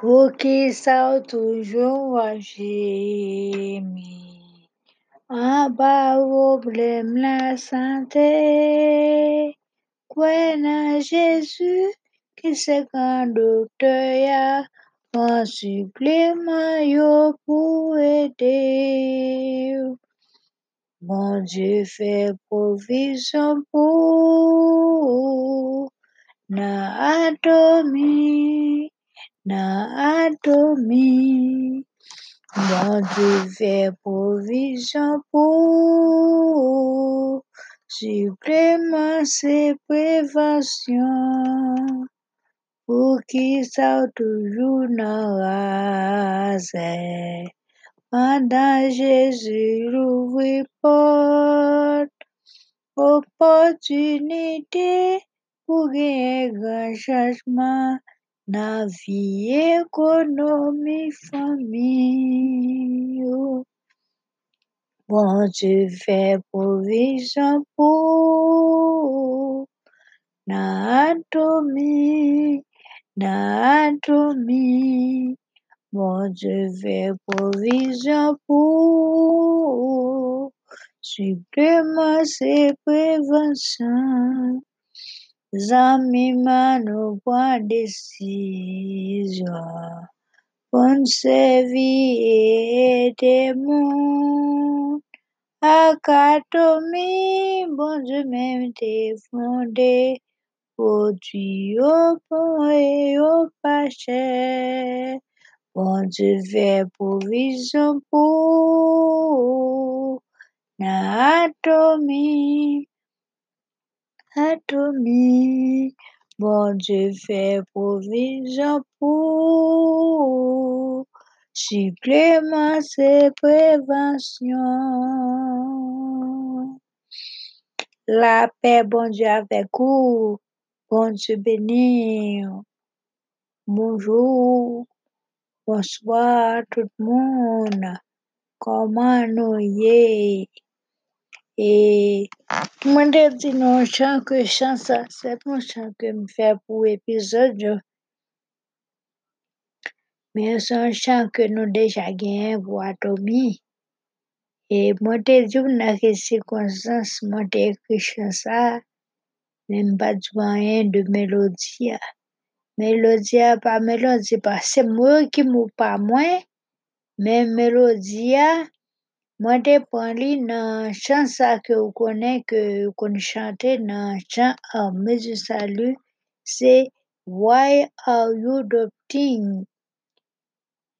Sont toujours gémir, en bas problème la santé. Croyez Jésus? Qui c'est grand docteur un supplément pour aider? Bon Dieu fait provision pour na na atomi. Bon Dieu fait provision pour supplément c'est prévention. Pour qui ça toujours dans rase. Pendant Jésus l'ouvre porte, opportunité pour gagner grand changement dans vie économie famille. Bon Dieu fait provision pour na atomi, na atomi. Bon Dieu fait provision pour supplément c'est prévention. Zami nous prend décision. Pour servir et aider monde. Akatomi, bon Dieu même t'es fondé. Produit au bon et au pas cher. Bon Dieu fait provision pour na atomi, Bon Dieu fait provision pour supplément c'est prévention. La paix, bon Dieu avec vous. Bon Dieu béni. Bonjour, bonsoir tout le monde. Comment nous y est? Et moi je dis non chant que chant ça, c'est mon chant que me fait pour épisode. Mais c'est un chant que nous déjà gagné pour Atomi. Et moi te dis dans quelle circonstance moi écrit chant ça. Même pas du rien de mélodie. Mélodie pas mélodie pas c'est moi qui mou pas moi. Mais mélodie li dans chant ça que vous connaissez que vous connaissez chanter dans chant armée du salut c'est Why are you doubting?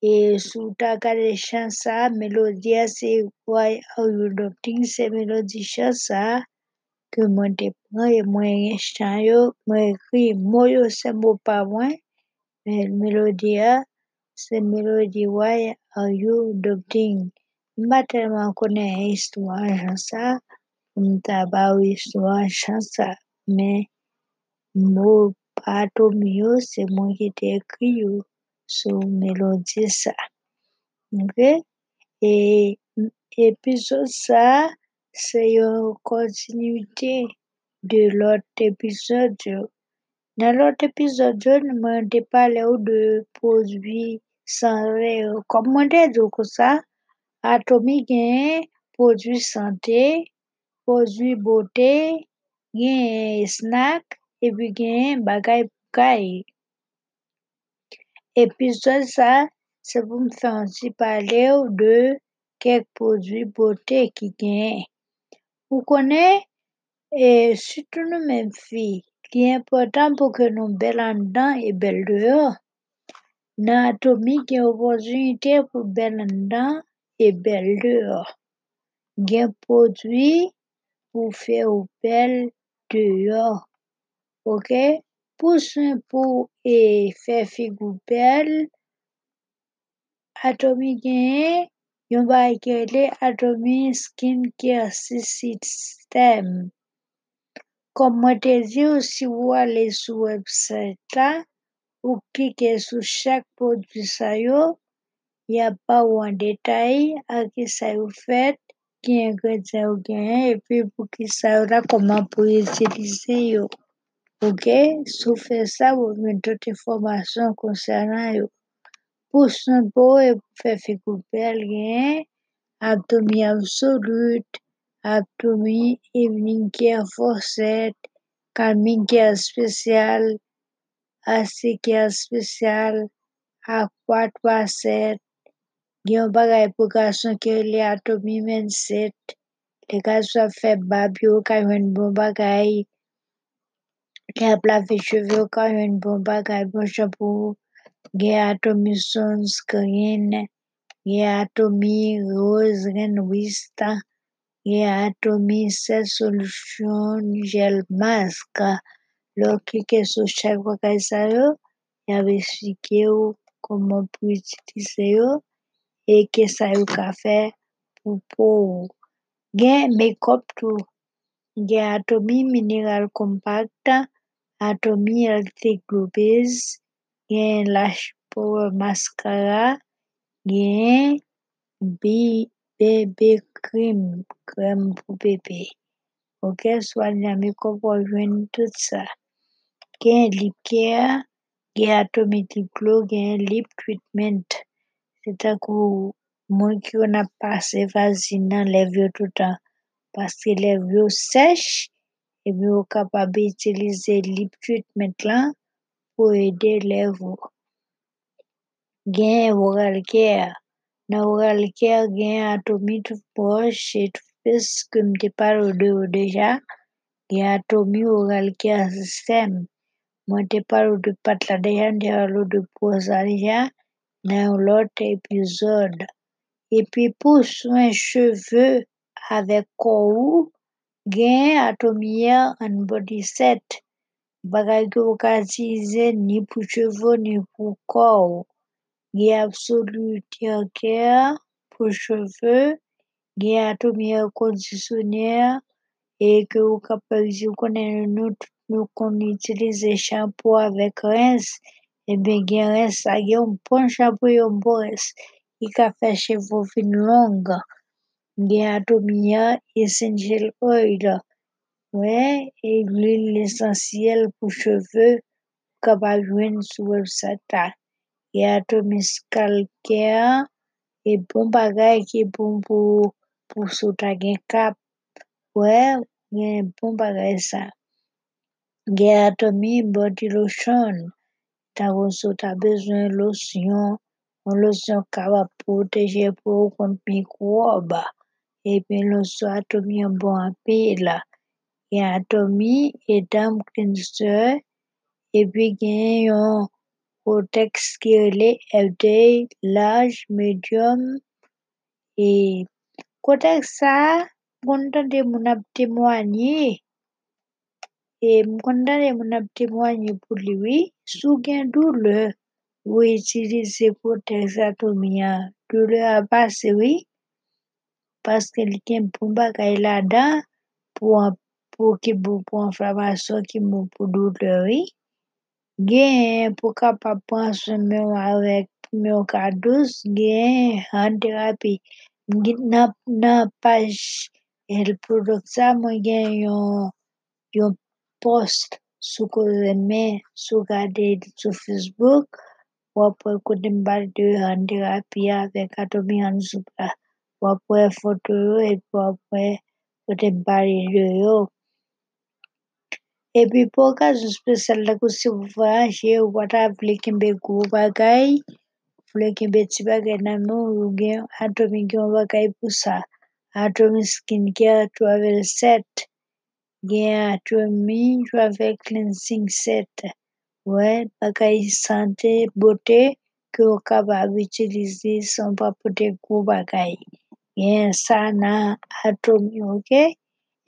Et sous ta regardé chant ça, mélodie c'est Why are you doubting? C'est mélodie chant ça que moi te prends et moi chant yo, moi écrit mot yo c'est mot pas? Pas tellement connaître histoire chant ça, m'ta ba histoire chant ça, mais mot pas tout mieux, c'est moi qui t'ai écrit sur mélodie ça. OK? Et épisode ça, c'est une continuité de l'autre épisode. Dans l'autre épisode, moi t'ai parlé de produits santé, comme moi t'ai dit comme ça, Atomi gen produit santé, produit beauté, gen snack, et puis gen bagay pou kay. Épisode ça, c'est pour me faire parler de quelques produits beauté qui gen. Vous connaissez, et surtout nous mêmes filles, qui est important pour que nous belles en et belles dehors. Dans Atomi, gen opportunité pour belle en dedans et belle dehors. Gen produit pour faire belle dehors. OK? Pour soin pour et faire figure belle, Atomi gen yon qui relè Atomi Skin Care System. Comme moi te si vous allez sur website là, ou cliquez sur chaque produit ça yo, y a pas ou en détail qui ça yo fait, qui ingrédients ou gen, et puis pour qui ça yo là, comment pour utiliser yo. OK? Toute information concernant yo. pou pou Atomy Absolute, Atomy Evening Care for Set, Calming Care Special, AC Care 3-7, gen yon bagay pou gason ki le Atomy Men Set, le gason ap fè bab yo bon bagay, ki ap lave cheve yo ka yon bon bagay. Bon shampoo, gen Atomy Sunscreen, gen Atomy Rose Renwist, gen Atomy Set Solution Gel Mask, klike sou chak sa yo, esplike yo koman pou e ke sa yo ka fè pou pou. Gen Makeup tou, gen Atomy Mineral Compact, Atomy Healthy Glow Base, gen Lash Power Mascara, gen BB Cream, krem pou bebe. Ok, al nan Makeup wap jwen tout sa. Gen Lip Care, gen Atomy Lip Glow, gen Lip Treatment, se takou moun ki yon ap pase vaseline nan lev yo toutan, paske lev yo sech, epi yo kapab itilize Lip Treatment lan, pou ede lev yo. Gen Oral Care, nan Oral Care gen Atomy Toothbrush e Toothpaste ke mte palo de yo deja, gen Atomy Oral Care mwen te de la deja, de deja, nan yon lot epizod. Epi pou soin cheve avek kou, Atomy Hair and Body Set, bagay itilize ni pou cheve ni pou kou. Gen Absolute Care pou cheve, gen Atomy Hair Conditioner, e ke yo kapab zi konen nou kon itilize shampoo avek rinse, e ben gen rinse sa gen yon bon shampoo yon bon rinse, ki ka fè cheve fin long. Gen Atomy Hair Essential Oil, e l'huile esensyel pou cheve, kapab jwen sou website ta. Gen Atomy Scalp Care, e bon bagay ki bon pou sou ta gen kap, gen bon bagay sa. Gen Atomy Body Lotion, takou sou ta bezwen losyon, losyon kapab proteje pou kont mikrob, epi losyon Atomy yon bon apil. Gen Atomy Edam Cleanser, epi gen yon Protex ki rele Everyday Large Medium, e sa, mwen kontande moun ap temwanyi, e mwen kontande moun ap temwanyi pou liwi, sou gen doule, ou itilize Protex Atomy ya, doule a pase wii, paske li gen bon bagay la dan, pou ki bon pou inflamasyon ki bon pou doule wii. Gen pou kapap pranson men wawek men wakadous, gen hand therapy, nan paj el product sa, mwen gen yon post sou koreme, sou gade sou Facebook, wap wè kote mbal de an terapi avèk atomi an soupla. Wap wè foto yo, et wap wè kote mbal de yo. E pi pou kazou spesyal la kousi pou vaje, wata vle kembe kou bagay, vle kembe ti bagay nan nou, ou gen atomi gen bagay pou sa. Atomi skincare 12 et 7. gen atomi, jwa vek cleansing set. Wè, bagay sante, bote, ki yo kapab itilize son pa pote kou bagay. Gen sa nan atomi, ok?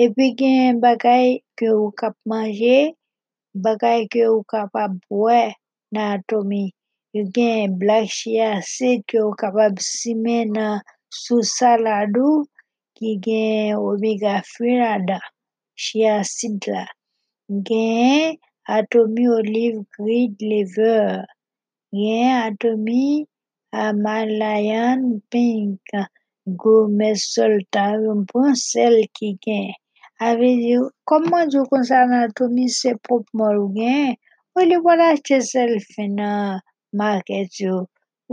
Epi gen bagay ki yo kap manje, bagay ki yo kapab wè nan atomi. Yo e gen blak chia se ki yo kapab simen nan sou saladou ki gen omega free nan da. chia seed la. Gen atomi olive grid liver. Gen atomi Himalayan pink. Gome soltan yon pon sel ki gen. Ave diyo, koman diyo konsan atomi se pop mol gen? Ou li wala che sel fina market yo.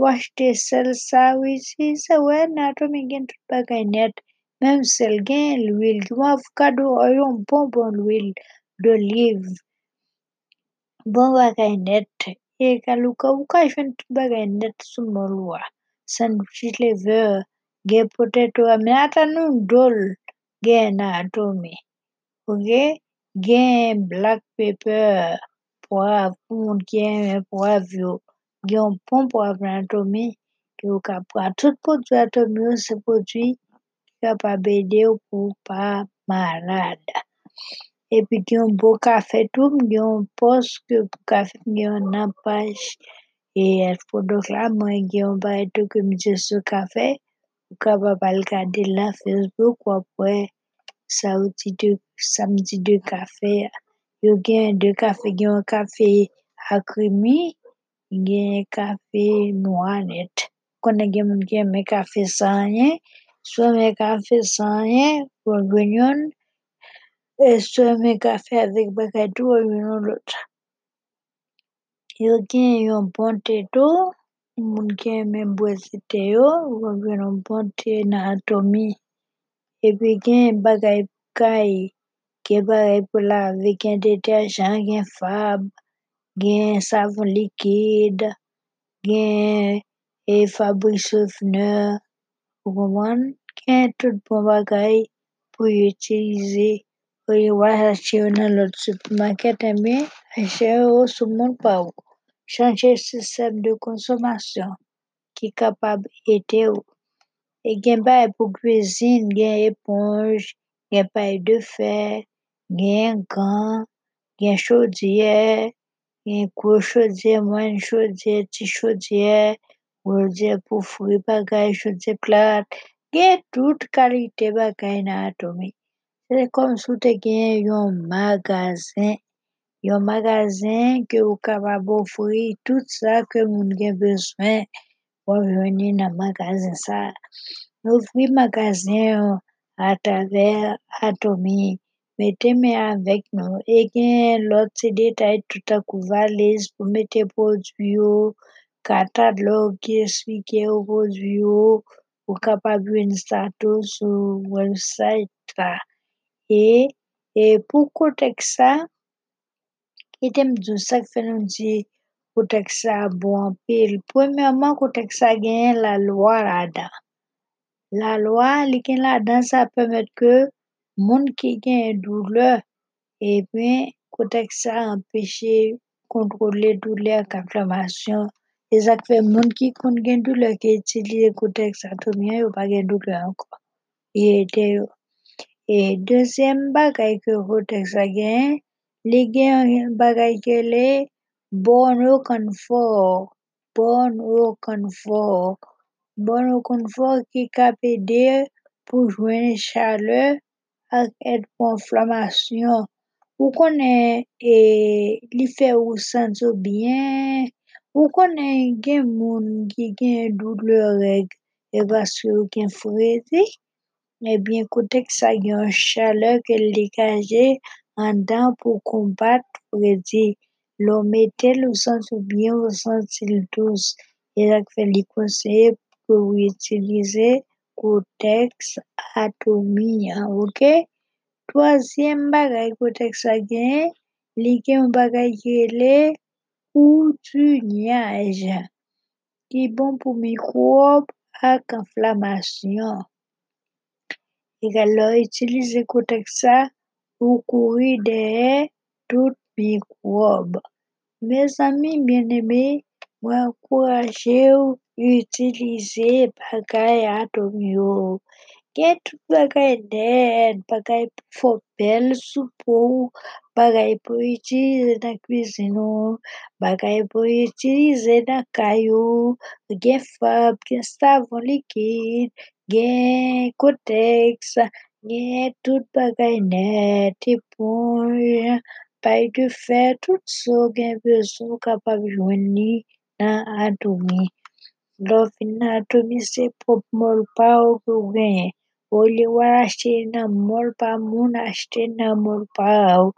Wache te sel sa wisi se nan atomi gen tout bagay net. Mem sel gen l'huil, dwav kado oyon bonbon l'huil d'oliv. Bon bagay net, e kalouka waka jwen tout bagay net sou molwa. Sandwichit lever, gen poteto aminata nou dol gen na atome. Ok? Gen black pepper, poav, pou moun gen poav yo. Gen pon poav nan atome, ki waka pwa. Tout pou tu atome yo se potwi, ya babedeu kupa malada. Epi gen yon bo kafe tou, gen yon pos ke pou kafe, gen yon nan paj e el fodok la, mwen gen yon baye tou ke mje sou kafe, pou ka babal kade la Facebook wapwe sa outi de samdi de kafe. Yo gen yon de kafe, gen yon kafe akrimi, gen yon kafe nouanet. Konen gen mwen gen me kafe sanyen, sou men kafe sanyen, pou gwenyon, e sou men kafe avik bagay tou, ou yon lot. Yo gen yon bon te tou, moun gen men bwese te yo, yon bon te nan atomi. E pi gen bagay kay, gen bagay pou lave, gen deterjan, gen fab, gen savon likid, gen e fabri sofner, ou koman, Ken tout bon bagay pou yo itilize pou yo waj asye yo nan lot supermarket eme, asye yo sou moun pa ou. Chanje sistem de konsomasyon ki kapab ete ou. E gen bay pou kwezin, gen eponj, gen pay de fer, gen gan, gen chodye, gen kou chodye, mwen chodye, ti chodye, chodye pou fwi bagay, chodye plat, Gen tout kalite bagay nan Atomic. Se kom sou te gen yon magazen, yon magazen ke ou kapab ofri tout sa ke moun gen beswen pou veni nan magazen sa. Ofri magazen a taver Atomic. Mete me avèk nou. E gen lot se detay tout akou valiz pou mete podvyo, katalog ki eswike ou podvyo, ou kapab ven status ou website la. E pou item djou sak fenon di kotek sa bon pil. Premèman kotek sa gen la lwa la. La lwa li gen la dan sa pwemet ke moun ki gen doule, e ben kotek sa empeshe kontrole. E zak fe moun ki kon gen doule ki itilize kotek sa tou mwen yo pa gen doule anko. E. E bagay ke gen, li gen bagay ke le bono konfor. Bono konfor. Bono konfor ki kapede pou jwen chale ak et. Ou konen li fe ou sanso byen, ou konen gen moun ki gen doule reg, e baske ou gen fredi, ebyen kotek sa gen chale ke li kaje an dan pou kombat fredi. Lo metel ou sanso byen ou sansil tous? E lak fe li konseye pou ou itilize kotek atomi. Ok? Toasyem bagay kotek sa gen, li gen yon bagay le koutunyaj. Ki bon pou mikrob ak inflamasyon. E galo itilize kotek sa pou kouri de tout mikrob. Me zami mwen eme, mwen kouraje ou itilize bagay atomi yo. Gen tout bagay net, bagay pou fopel sou pou, bagay pou itilize nan kwizino, bagay pou gen fab, gen savon likid, gen kotek, gen tout bagay net, eponj, pay de fer, tout so gen bezou kapab jweni nan atomi. Lo fin se pop mol pa ou kou gen. Ou li wala achete nan mol pa moun achete nan mol pa ou.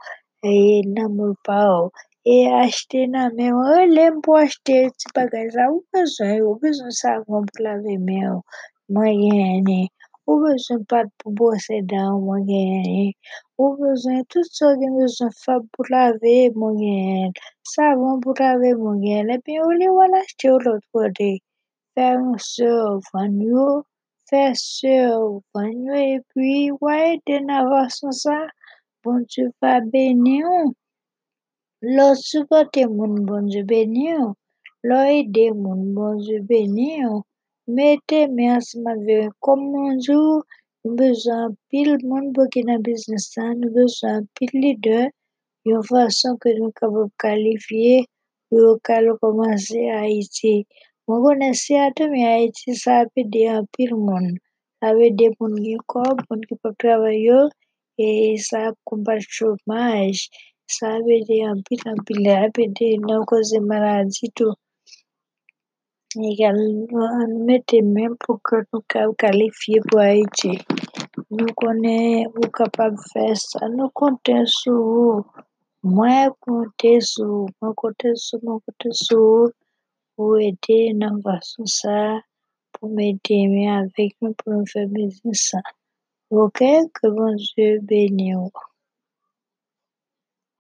E nan mol pa ou. et acheter non mais relève pour acheter petit bagage ça ou besoin ou besoin savon pour laver main moi gagné ou besoin pâte pour brosser dents moi gagné moi gagné et puis l'autre ouais de façon ça bon Dieu va bénir L'on supporter moun bon Dieu béni ou. L'on aider moun bon Dieu béni ou. Mettez main ensemble comme mon Dieu, nous besoin pile monde pour qui business ça, nous besoin pile leader, de façon que nous capable qualifier pour commencer à Haïti. Mwen kon ese ate mi a iti sa api de apil moun. Awe de moun ki kob, moun ki pa travayo, e sa ap kombat chomaj. Sa api de apil apil la, api de nan koze maladi tou. E gal an mette men pou ke nou ka ou kalifiye pou a iti. Nou konen ou kapab fè sa, nou konten sou ou. Mwen konten sou ou, mwen konten sou, mwen konten sou ou. Pour aider dans façon ça. Pour m'aider avec nous, pour nous faire business ça. Ok? Que bon Dieu bénisse.